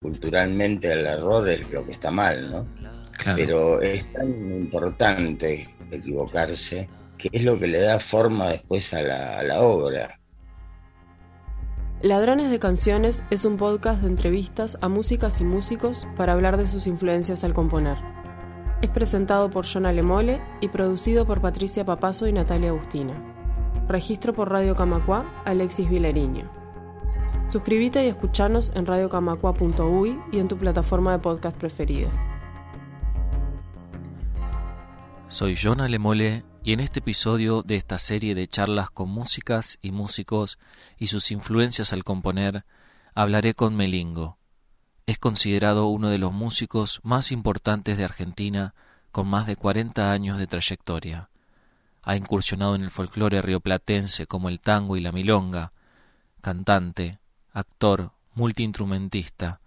culturalmente el error es lo que está mal, ¿no? Pero es tan importante equivocarse que es lo que le da forma después a la, a la obra. Ladrones de Canciones es un podcast de entrevistas a músicas y músicos para hablar de sus influencias al componer. Es presentado por John Alemole y producido por Patricia Papazo y Natalia Agustina. Registro por Radio Camacua, Alexis Vilariño. Suscríbete y escuchanos en radiocamacua.uy y en tu plataforma de podcast preferida. Soy John Alemole y en este episodio de esta serie de charlas con músicas y músicos y sus influencias al componer, hablaré con Melingo. Es considerado uno de los músicos más importantes de Argentina, con más de 40 años de trayectoria. Ha incursionado en el folclore rioplatense como el tango y la milonga. Cantante, actor, multiinstrumentista,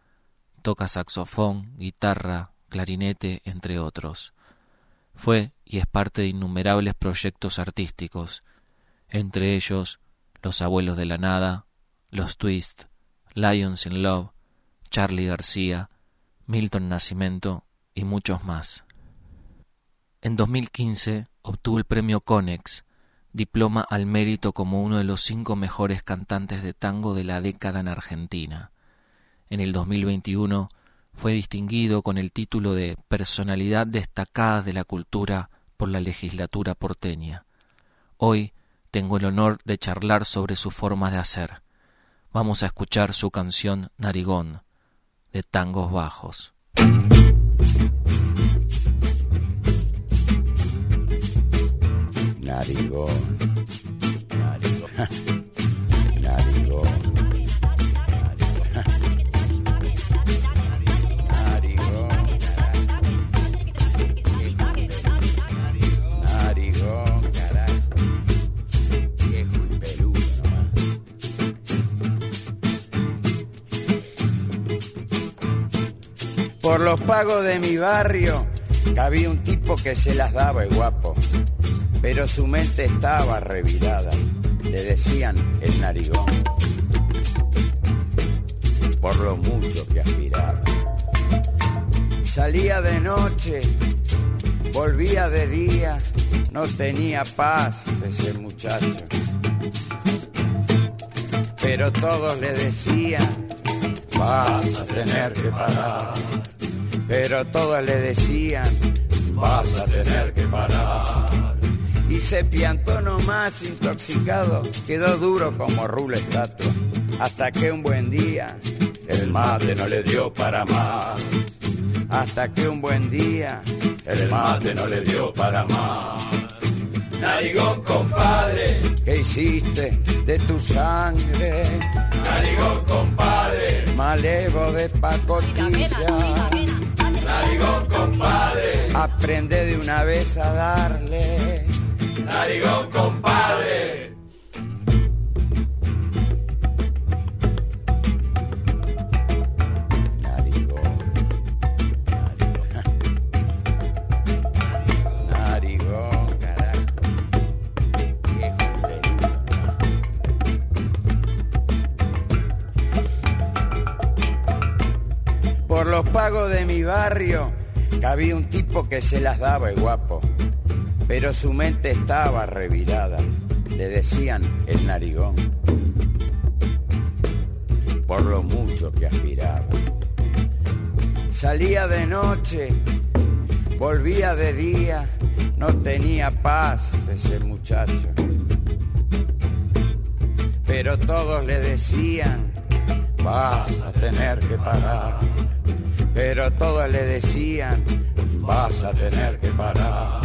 toca saxofón, guitarra, clarinete, entre otros. Fue y es parte de innumerables proyectos artísticos, entre ellos Los Abuelos de la Nada, Los Twist, Lions in Love, Charlie García, Milton Nascimento y muchos más. En 2015 obtuvo el premio Conex, diploma al mérito como uno de los cinco mejores cantantes de tango de la década en Argentina. En el 2021 fue distinguido con el título de Personalidad destacada de la cultura por la legislatura porteña. Hoy tengo el honor de charlar sobre su forma de hacer. Vamos a escuchar su canción Narigón, de tangos bajos. Narigón. Narigón. Narigón. Por los pagos de mi barrio había un tipo que se las daba el guapo, pero su mente estaba revirada. Le decían el narigón, por lo mucho que aspiraba. Salía de noche, volvía de día, no tenía paz ese muchacho. Pero todos le decían, vas a tener que parar pero todos le decían, vas a tener que parar. Y se piantó nomás intoxicado, quedó duro como rulo estatua, hasta que un buen día el mate no le dio para más. Hasta que un buen día el mate no le dio para más. Narigón, compadre, ¿qué hiciste de tu sangre? Narigón, compadre, malevo de pacotilla Narigón, compadre. Aprende de una vez a darle. Narigón, compadre. los pagos de mi barrio había un tipo que se las daba el guapo, pero su mente estaba revirada. Le decían el narigón, por lo mucho que aspiraba. Salía de noche, volvía de día, no tenía paz ese muchacho. Pero todos le decían, vas a tener que parar pero todos le decían, vas a tener que parar.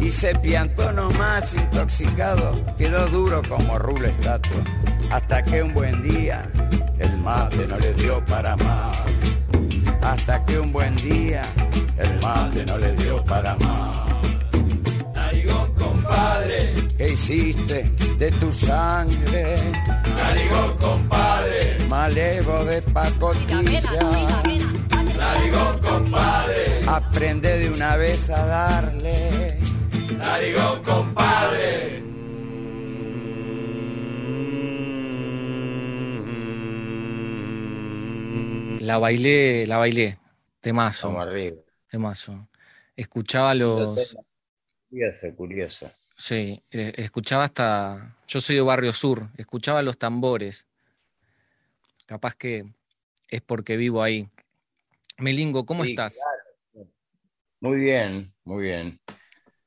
Y se piantó nomás intoxicado, quedó duro como rulo estatua, hasta que un buen día el mate no le dio para más. Hasta que un buen día el mate no le dio para más. Narigón, compadre, ¿qué hiciste de tu sangre? Narigón, compadre, malevo de pacotilla Narigón, compadre. Aprende de una vez a darle. Narigón, compadre. La bailé, la bailé. Temazo. Arriba. Temazo. Escuchaba los. Curioso, curioso. Sí, eh, escuchaba hasta. Yo soy de Barrio Sur, escuchaba los tambores. Capaz que es porque vivo ahí. Melingo, ¿cómo estás? Muy bien, muy bien,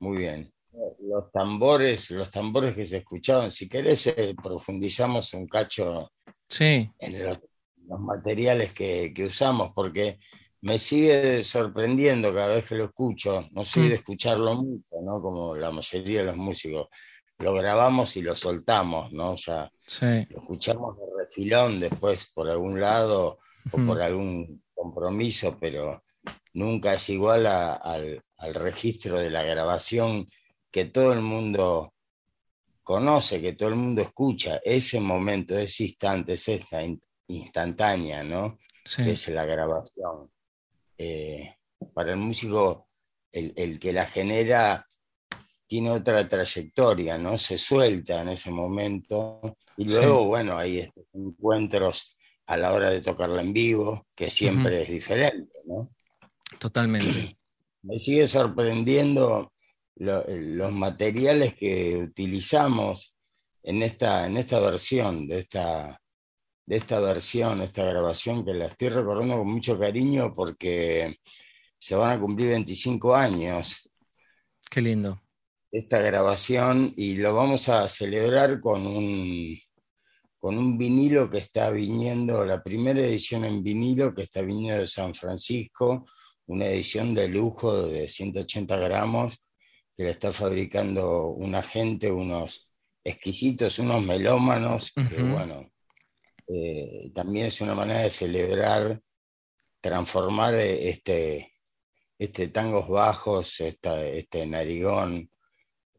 muy bien. Los tambores, los tambores que se escuchaban, si querés eh, profundizamos un cacho sí. en los, materiales que, usamos, porque me sigue sorprendiendo cada vez que lo escucho, no soy de mm. escucharlo mucho, ¿no? Como la mayoría de los músicos. Lo grabamos y lo soltamos, ¿no? O sea, lo escuchamos de refilón después por algún lado o por algún compromiso, pero nunca es igual al, registro de la grabación que todo el mundo conoce, que todo el mundo escucha. Ese momento, ese instante, es esta instantánea, ¿no? Que es la grabación. Eh, para el músico, el, que la genera tiene otra trayectoria, ¿no? Se suelta en ese momento. Y luego, bueno, hay estos encuentros a la hora de tocarla en vivo, que siempre es diferente, ¿no? Totalmente. Me sigue sorprendiendo los materiales que utilizamos en esta, en esta versión, de esta, de esta versión, esta grabación, que la estoy recordando con mucho cariño porque se van a cumplir 25 años. Qué lindo. Esta grabación y lo vamos a celebrar con un, con un vinilo que está viniendo, la primera edición en vinilo que está viniendo de San Francisco, una edición de lujo de 180 gramos que la está fabricando una gente, unos exquisitos, unos melómanos, que bueno, eh, también es una manera de celebrar, transformar este, este tangos bajos, este narigón,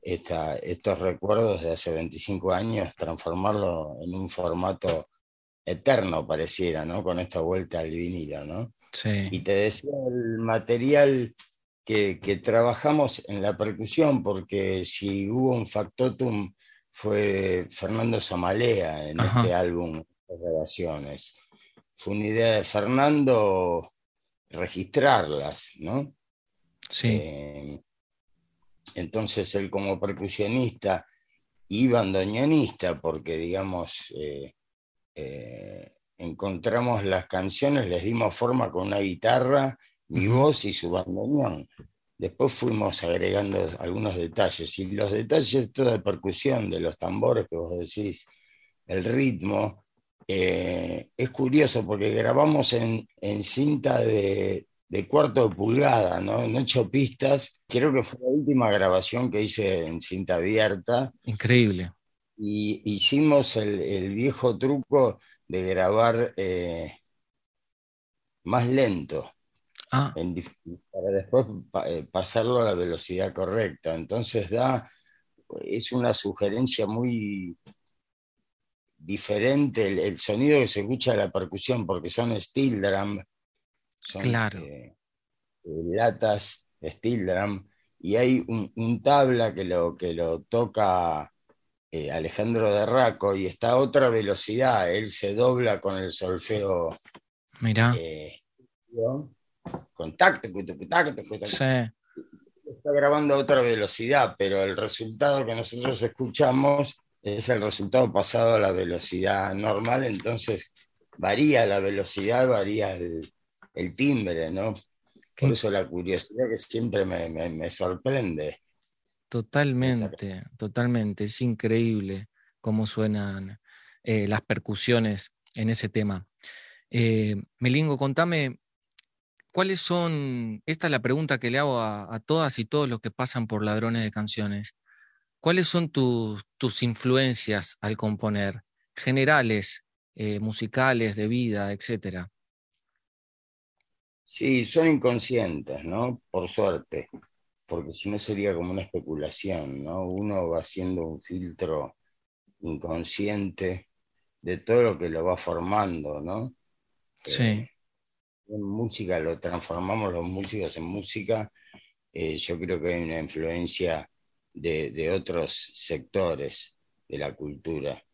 estos recuerdos de hace 25 años, transformarlo en un formato eterno pareciera, ¿no? Con esta vuelta al vinilo, ¿no? Sí. Y te decía el material que, trabajamos en la percusión, porque si hubo un factotum fue Fernando Samalea en este álbum de grabaciones. Fue una idea de Fernando registrarlas, ¿no? Sí. Eh, entonces él como percusionista y bandoneonista, porque digamos, eh, eh, encontramos las canciones, les dimos forma con una guitarra, mi voz y su bandoneón. Después fuimos agregando algunos detalles, y los detalles de percusión, de los tambores que vos decís, el ritmo, eh, es curioso porque grabamos en cinta de, de cuarto de pulgada, ¿no? En ocho pistas. Creo que fue la última grabación que hice en cinta abierta. Increíble. Y hicimos el, viejo truco de grabar eh, más lento. Ah. para después eh, pasarlo a la velocidad correcta. Entonces da, es una sugerencia muy diferente el, el, sonido que se escucha de la percusión, porque son steel drum, claro. Eh, latas, steel drum, y hay un, tabla que lo, que lo toca eh, Alejandro de Raco y está a otra velocidad, él se dobla con el solfeo. Mira. Eh, contacto, sí. Está grabando a otra velocidad, pero el resultado que nosotros escuchamos es el resultado pasado a la velocidad normal, entonces varía la velocidad, varía el, el timbre, ¿no? Por eso la curiosidad que siempre me, sorprende. Totalmente, totalmente. Es increíble cómo suenan eh, las percusiones en ese tema. Eh, Melingo, contame, ¿cuáles son, esta es la pregunta que le hago a, todas y todos los que pasan por ladrones de canciones, ¿cuáles son tus, tus influencias al componer? Generales, eh, musicales, de vida, etcétera. Sí, son inconscientes, ¿no? Por suerte, porque si no sería como una especulación, ¿no? Uno va haciendo un filtro inconsciente de todo lo que lo va formando, ¿no? Sí. Eh, en música lo transformamos los músicos en música. Eh, yo creo que hay una influencia de, otros sectores de la cultura,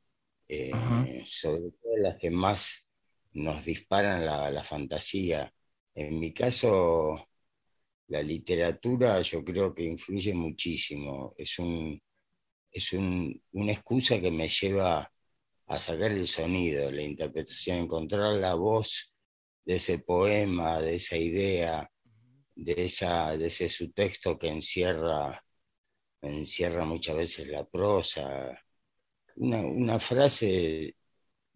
eh, sobre todo las que más nos disparan la, fantasía. En mi caso, la literatura yo creo que influye muchísimo. Es, un, es una excusa que me lleva a sacar el sonido, la interpretación, encontrar la voz de ese poema, de esa idea, de, esa, de ese subtexto que encierra, encierra muchas veces la prosa. Una, frase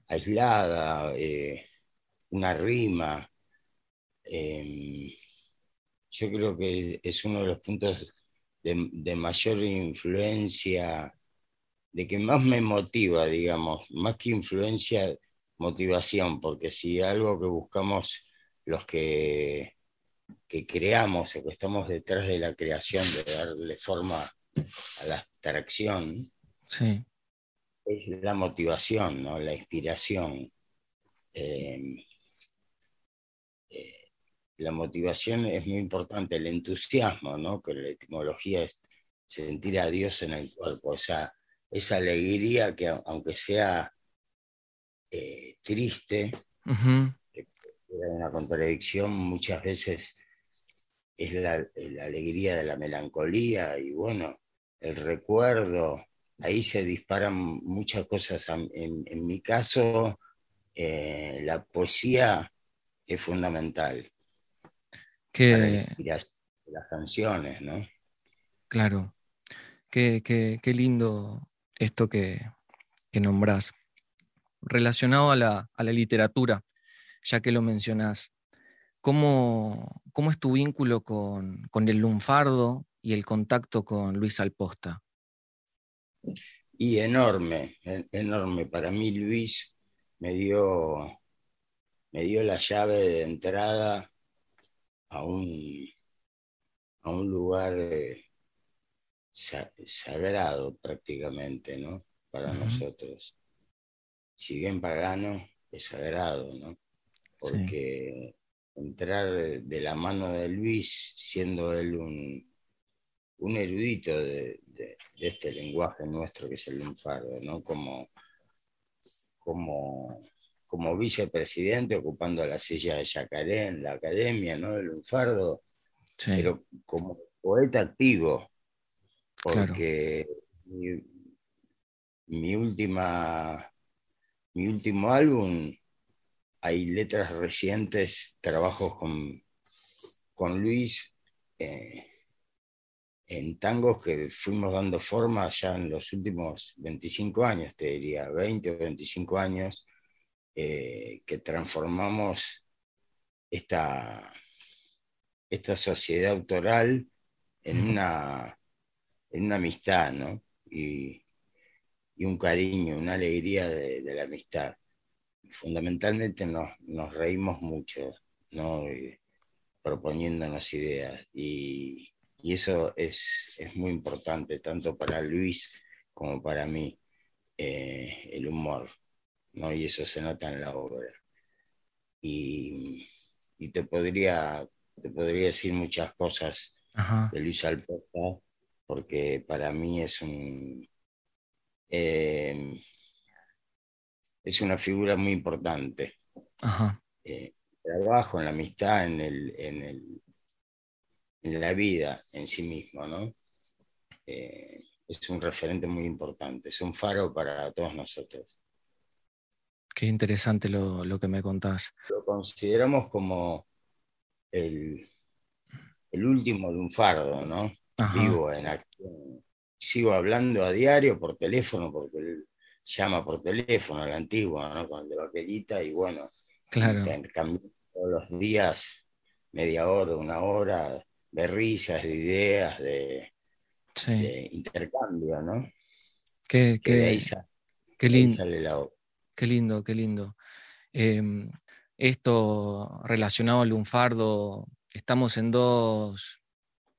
aislada, eh, una rima. Em, yo creo que es uno de los puntos de, mayor influencia, de que más me motiva, digamos, más que influencia, motivación, porque si algo que buscamos los que, que creamos o que estamos detrás de la creación, de darle forma a la abstracción, es la motivación, ¿no? la inspiración. Em, eh, la motivación es muy importante, el entusiasmo, ¿no? que la etimología es sentir a Dios en el cuerpo, o sea, esa alegría que aunque sea eh, triste, que es una contradicción, muchas veces es la, alegría de la melancolía y bueno, el recuerdo, ahí se disparan muchas cosas. En, mi caso, eh, la poesía es fundamental. Que... las canciones, ¿no? Claro. Qué, qué, lindo esto que, que nombrás. Relacionado a la, a la, literatura, ya que lo mencionás, ¿cómo, cómo es tu vínculo con, con, el lunfardo y el contacto con Luis Alposta? Y enorme, enorme. Para mí Luis me dio me dio la llave de entrada a un, a un lugar eh, sagrado prácticamente, ¿no? Para nosotros. Si bien pagano, es sagrado, ¿no? Porque entrar de la mano de Luis, siendo él un, un erudito de, este lenguaje nuestro que es el lunfardo, ¿no? Como, como como vicepresidente ocupando la silla de Yacaré en la academia, ¿no? De Lunfardo, pero como poeta activo, porque mi, última, mi último álbum, hay letras recientes, trabajos con, con Luis eh, en tangos que fuimos dando forma ya en los últimos 25 años, te diría, 20 o 25 años eh, que transformamos esta, esta sociedad autoral en una, en una amistad, ¿no? Y, un cariño, una alegría de, la amistad. Fundamentalmente nos, reímos mucho, ¿no? proponiéndonos ideas. Y, eso es, muy importante, tanto para Luis como para mí, eh, el humor. ¿No? Y eso se nota en la obra. Y, te, podría, te podría decir muchas cosas de Luis Alposta, porque para mí es un... Eh, es una figura muy importante. Eh, trabajo, en la amistad, en, el, en, el, en la vida en sí mismo, ¿no? Eh, es un referente muy importante, es un faro para todos nosotros. Qué interesante lo, que me contás. Lo consideramos como el, el último de un fardo, ¿no? Vivo en acción. Sigo hablando a diario por teléfono, porque él llama por teléfono, el antiguo, ¿no? Con el de vaquerita, y bueno, claro. todos los días, media hora, una hora, de risas, de ideas, de, intercambio, ¿no? Qué, qué, qué lindo. Qué lindo, qué lindo. Em, esto relacionado al lunfardo, estamos en dos,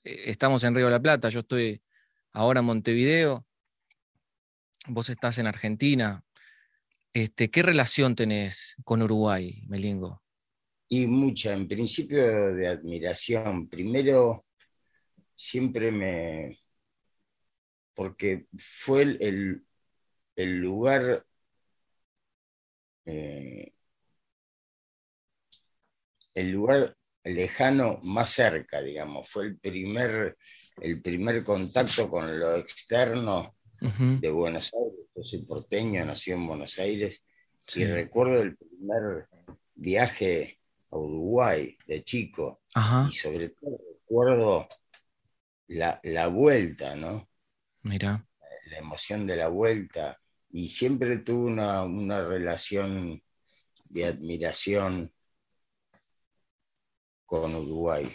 eh, estamos en Río de la Plata, yo estoy ahora en Montevideo, vos estás en Argentina. Este, ¿Qué relación tenés con Uruguay, Melingo? Y mucha, en principio de admiración. Primero, siempre me... porque fue el, el lugar eh, el lugar lejano más cerca, digamos. Fue el primer, el primer contacto con lo externo de Buenos Aires. Yo soy porteño, nací en Buenos Aires y recuerdo el primer viaje a Uruguay de chico. Y sobre todo recuerdo la, la vuelta, ¿no? Mira. La emoción de la vuelta. Y siempre tuve una, una relación de admiración con Uruguay.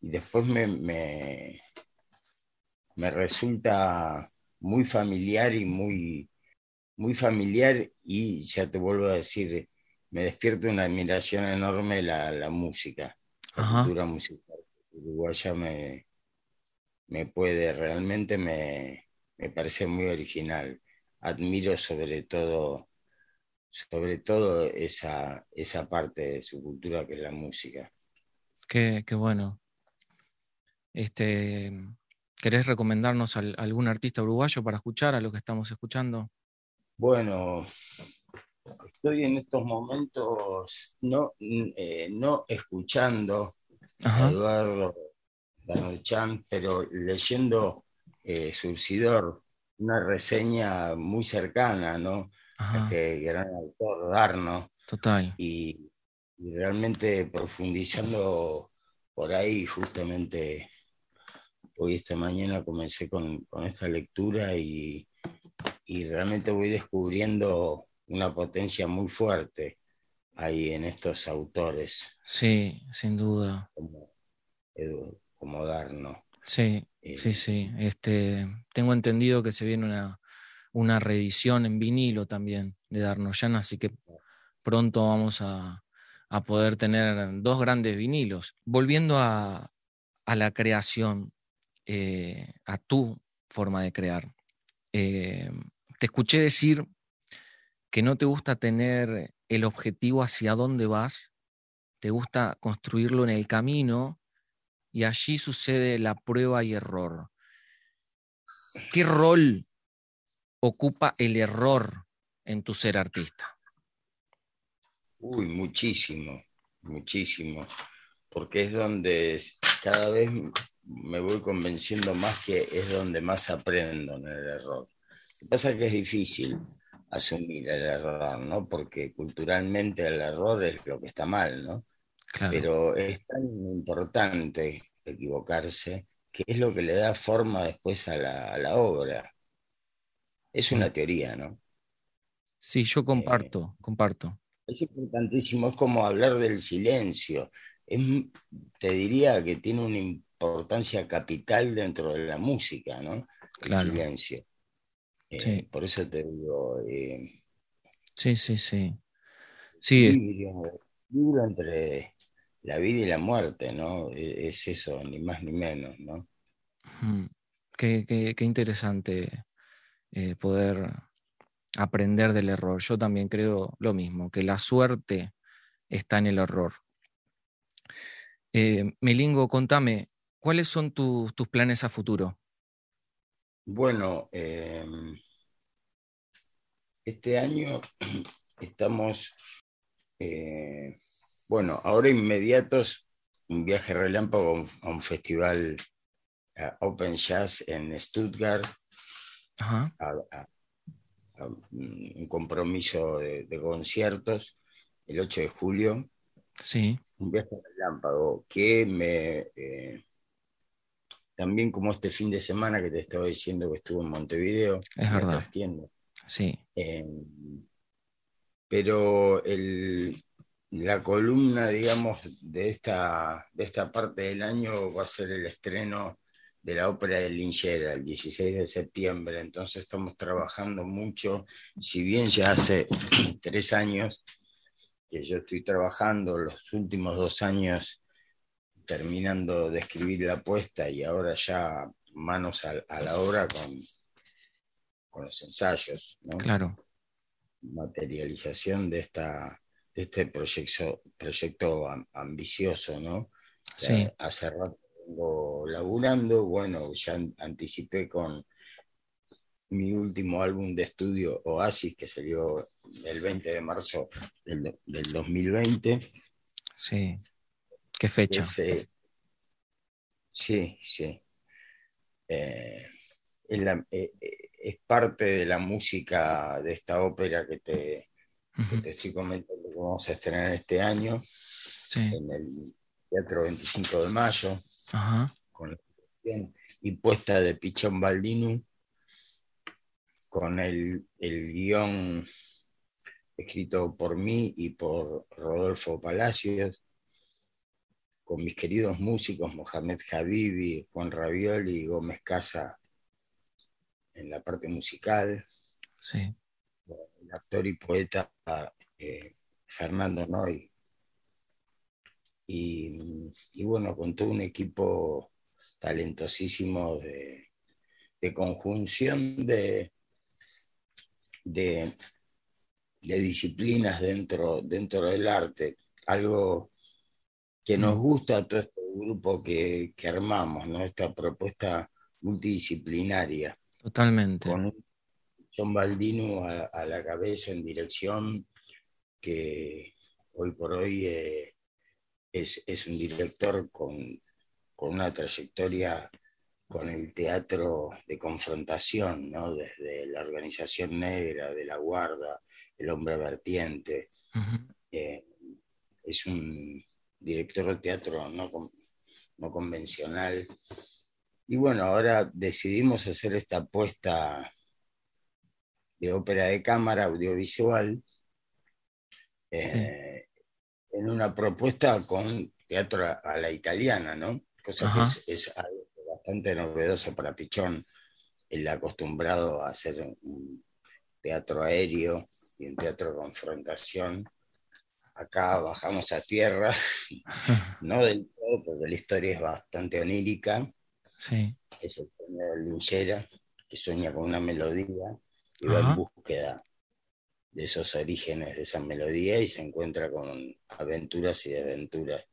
Y después me, me, me resulta muy familiar y muy, muy familiar y ya te vuelvo a decir, me despierta una admiración enorme la, la música, la cultura musical uruguaya me, me puede, realmente me, me parece muy original. Admiro sobre todo, sobre todo esa, esa parte de su cultura que es la música. Qué, qué bueno. Este, ¿Querés recomendarnos algún artista uruguayo para escuchar a lo que estamos escuchando? Bueno, estoy en estos momentos no, eh, no escuchando a Eduardo Danuchan, pero leyendo eh, Surcidor, una reseña muy cercana, ¿no? Este gran autor, Darno. Total. Y, y realmente profundizando por ahí justamente hoy esta mañana comencé con, esta lectura y, realmente voy descubriendo una potencia muy fuerte ahí en estos autores. Sí, sin duda. Como, como Darno. Sí, eh, sí, sí. Este, tengo entendido que se viene una, una reedición en vinilo también de Darno Llana, así que pronto vamos a, poder tener dos grandes vinilos. Volviendo a, a la creación, eh, a tu forma de crear. Eh, te escuché decir que no te gusta tener el objetivo hacia dónde vas, te gusta construirlo en el camino y allí sucede la prueba y error. ¿Qué rol ocupa el error en tu ser artista? Uy, muchísimo, muchísimo, porque es donde cada vez me voy convenciendo más que es donde más aprendo en el error. Lo que pasa es que es difícil asumir el error, ¿no? Porque culturalmente el error es lo que está mal, ¿no? Pero es tan importante equivocarse que es lo que le da forma después a la, obra. Es una teoría, ¿no? Sí, yo comparto, eh, comparto. Es importantísimo, es como hablar del silencio. te diría que tiene un importancia capital dentro de la música, ¿no? El silencio. Eh, por eso te digo. Eh, sí, sí, sí. Sí. Libro, entre la vida y la muerte, ¿no? E, es eso, ni más ni menos, ¿no? Qué, qué, interesante eh, poder aprender del error. Yo también creo lo mismo, que la suerte está en el error. Melingo, contame, ¿Cuáles son tus planes a futuro? Bueno, em, este año estamos, eh, bueno, ahora inmediatos, un viaje relámpago a un festival Open Jazz en Stuttgart, un compromiso de, conciertos el 8 de julio. Sí. Un viaje relámpago que me... Eh, también como este fin de semana que te estaba diciendo que estuvo en Montevideo. Es verdad. Sí. Eh, pero la columna, digamos, de esta, de esta parte del año va a ser el estreno de la ópera de Linchera el 16 de septiembre. Entonces estamos trabajando mucho, si bien ya hace tres años que yo estoy trabajando, los últimos dos años terminando de escribir la apuesta y ahora ya manos a, la obra con, con los ensayos. Claro. Materialización de, esta, este proyecto, proyecto ambicioso, ¿no? Sí. Hace rato vengo laburando, bueno, ya anticipé con mi último álbum de estudio, Oasis, que salió el 20 de marzo del, del 2020 Sí. ¿Qué fecha? sí, sí. Eh, eh, es, parte de la música de esta ópera que te, te estoy comentando que vamos a estrenar este año en el Teatro 25 de Mayo, con la y puesta de Pichón Baldino, con el, el guion escrito por mí y por Rodolfo Palacios, con mis queridos músicos Mohamed Habibi, Juan Ravioli y Gómez Casa en la parte musical. Sí. El actor y poeta eh, Fernando Noy. Y, bueno, con todo un equipo talentosísimo de, conjunción de, de, disciplinas dentro, dentro del arte. Algo que nos mm. gusta a todo este grupo que, armamos, ¿no? Esta propuesta multidisciplinaria. Totalmente. Con John Baldino a, la cabeza en dirección, que hoy por hoy eh, es, un director con, una trayectoria con el teatro de confrontación, ¿no? desde la organización negra, de la guarda, el hombre vertiente. Eh, es un director de teatro no, no convencional. Y bueno, ahora decidimos hacer esta apuesta de ópera de cámara audiovisual eh, en una propuesta con teatro a, la italiana, ¿no? Cosa que es, bastante novedoso para Pichón, el acostumbrado a hacer un teatro aéreo y un teatro de confrontación acá bajamos a tierra, no del todo, porque la historia es bastante onírica. Sí. Es el sueño de Linchera, que sueña con una melodía y va en búsqueda de esos orígenes de esa melodía y se encuentra con aventuras y desventuras.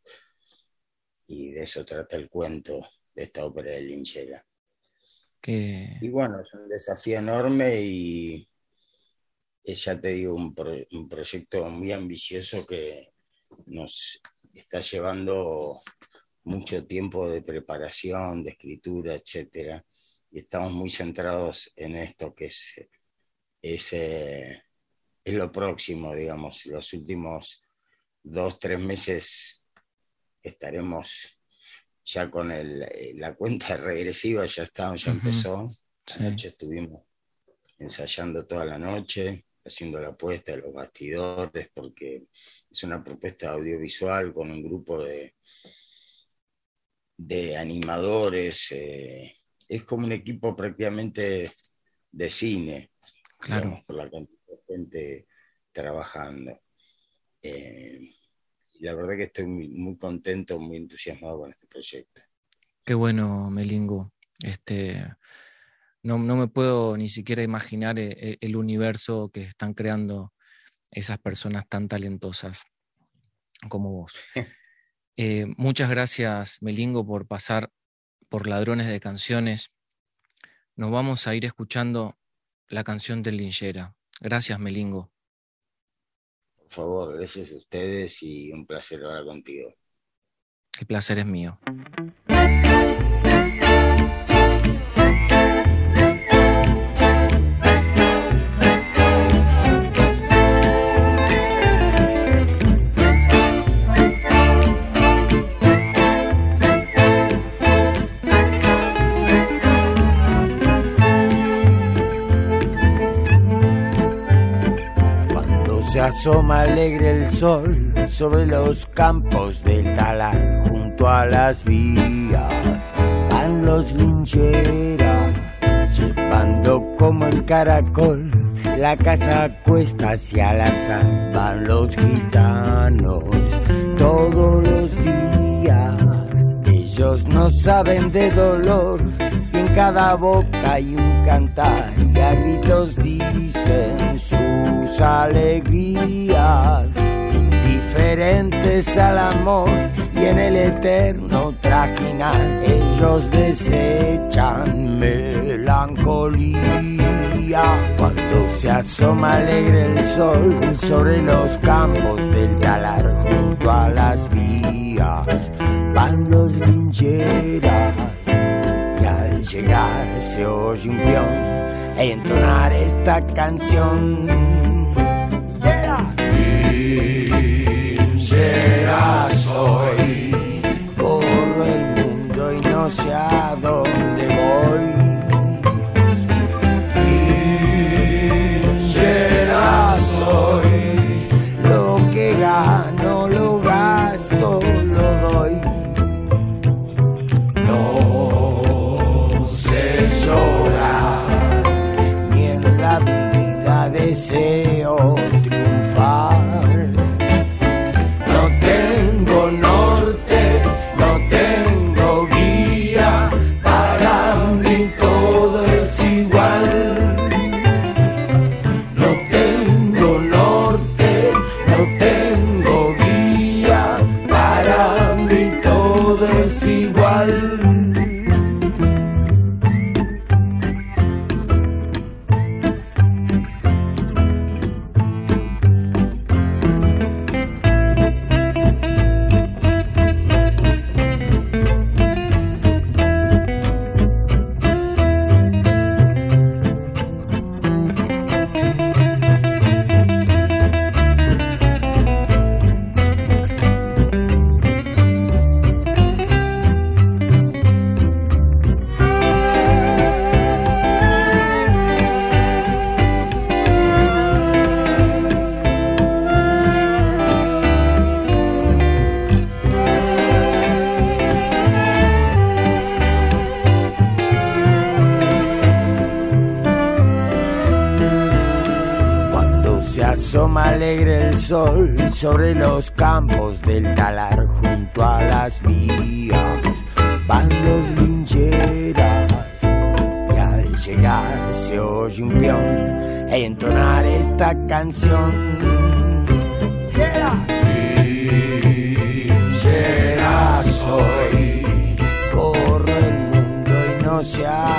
Y de eso trata el cuento de esta ópera de Linchera. Y bueno, es un desafío enorme y es, ya te digo, un, proyecto muy ambicioso que nos está llevando mucho tiempo de preparación, de escritura, etcétera, y estamos muy centrados en esto que es, es, eh, es lo próximo, digamos, los últimos dos, tres meses estaremos ya con el, la cuenta regresiva, ya está, ya empezó. Anoche estuvimos ensayando toda la noche, haciendo la apuesta de los bastidores, porque es una propuesta audiovisual con un grupo de, de animadores. Eh, es como un equipo prácticamente de cine, claro. por la cantidad de gente trabajando. Eh, y la verdad que estoy muy, muy, contento, muy entusiasmado con este proyecto. Qué bueno, Melingo. Este, no, me puedo ni siquiera imaginar eh, eh, el, universo que están creando esas personas tan talentosas como vos. Eh, muchas gracias, Melingo, por pasar por Ladrones de Canciones. Nos vamos a ir escuchando la canción del Linchera. Gracias, Melingo. Por favor, gracias a ustedes y un placer hablar contigo. El placer es mío. Asoma alegre el sol sobre los campos del Lala, junto a las vías. Van los lincheras, llevando como el caracol la casa cuesta hacia la sal. Van los gitanos todos los días. Ellos no saben de dolor cada boca hay un cantar y a gritos dicen sus alegrías indiferentes al amor y en el eterno trajinar ellos desechan melancolía. Cuando se asoma alegre el sol sobre los campos del talar junto a las vías, van los lincheras llegar se oye un peón e entonar esta canción. Linchera soy, sol sobre los campos del talar junto a las vías, van los lincheras y al llegar se oye un peón e entonar esta canción. Linchera. Soy, corro el mundo y no sé a